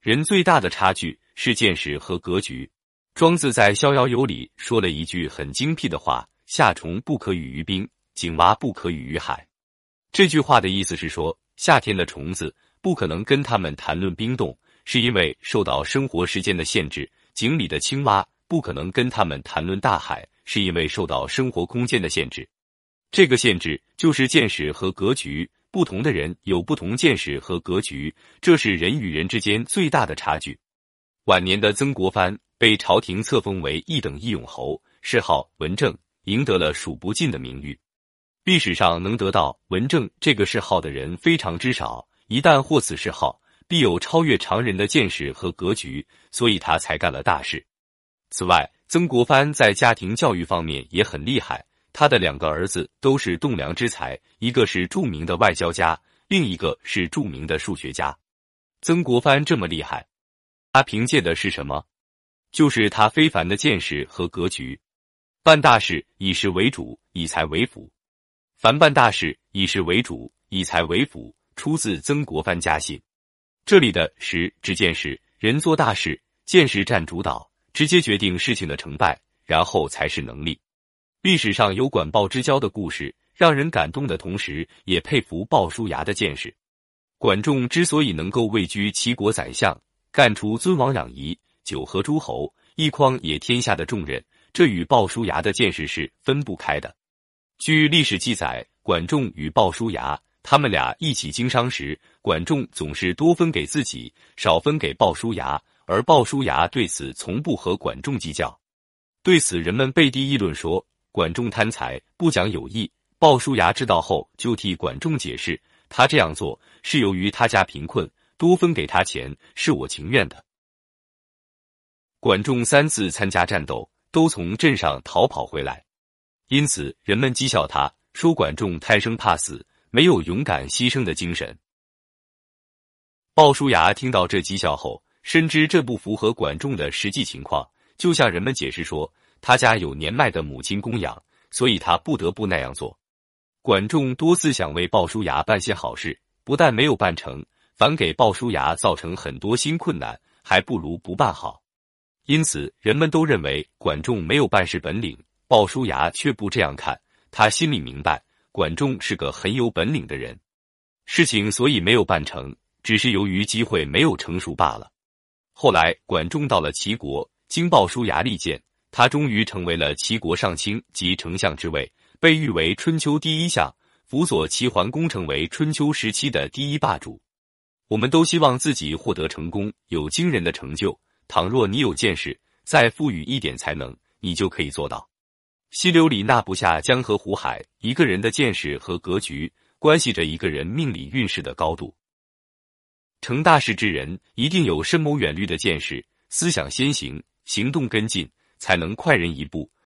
人最大的差距是见识和格局。庄子在《逍遥游》里说了一句很精辟的话：“夏虫不可语于冰，井蛙不可语于海。”这句话的意思是说，夏天的虫子不可能跟他们谈论冰冻，是因为受到生活时间的限制；井里的青蛙不可能跟他们谈论大海，是因为受到生活空间的限制。这个限制就是见识和格局。不同的人有不同见识和格局，这是人与人之间最大的差距。晚年的曾国藩被朝廷册封为一等义勇侯，谥号文正，赢得了数不尽的名誉。历史上能得到文正这个谥号的人非常之少，一旦获此谥号，必有超越常人的见识和格局，所以他才干了大事。此外，曾国藩在家庭教育方面也很厉害。他的两个儿子都是栋梁之才，一个是著名的外交家，另一个是著名的数学家。曾国藩这么厉害，他凭借的是什么？就是他非凡的见识和格局。办大事以事为主，以财为辅。凡办大事以事为主，以财为辅，出自《曾国藩家信》。这里的“识”指见识，人做大事，见识占主导，直接决定事情的成败，然后才是能力。历史上有管鲍之交的故事，让人感动的同时，也佩服鲍叔牙的见识。管仲之所以能够位居齐国宰相，干出尊王攘夷、九合诸侯、一匡野天下的重任，这与鲍叔牙的见识是分不开的。据历史记载，管仲与鲍叔牙他们俩一起经商时，管仲总是多分给自己，少分给鲍叔牙，而鲍叔牙对此从不和管仲计较。对此，人们背地议论说。管仲贪财，不讲友谊。鲍叔牙知道后，就替管仲解释，他这样做是由于他家贫困，多分给他钱是我情愿的。管仲三次参加战斗，都从阵上逃跑回来，因此人们讥笑他，说管仲贪生怕死，没有勇敢牺牲的精神。鲍叔牙听到这讥笑后，深知这不符合管仲的实际情况，就向人们解释说。他家有年迈的母亲供养，所以他不得不那样做。管仲多次想为鲍叔牙办些好事，不但没有办成，反给鲍叔牙造成很多新困难，还不如不办好。因此，人们都认为管仲没有办事本领。鲍叔牙却不这样看，他心里明白，管仲是个很有本领的人。事情所以没有办成，只是由于机会没有成熟罢了。后来，管仲到了齐国，经鲍叔牙力荐。他终于成为了齐国上卿及丞相之位，被誉为春秋第一相，辅佐齐桓公成为春秋时期的第一霸主。我们都希望自己获得成功，有惊人的成就。倘若你有见识，再赋予一点才能，你就可以做到。溪流里纳不下江河湖海，一个人的见识和格局，关系着一个人命理运势的高度。成大事之人，一定有深谋远虑的见识，思想先行，行动跟进。才能快人一步，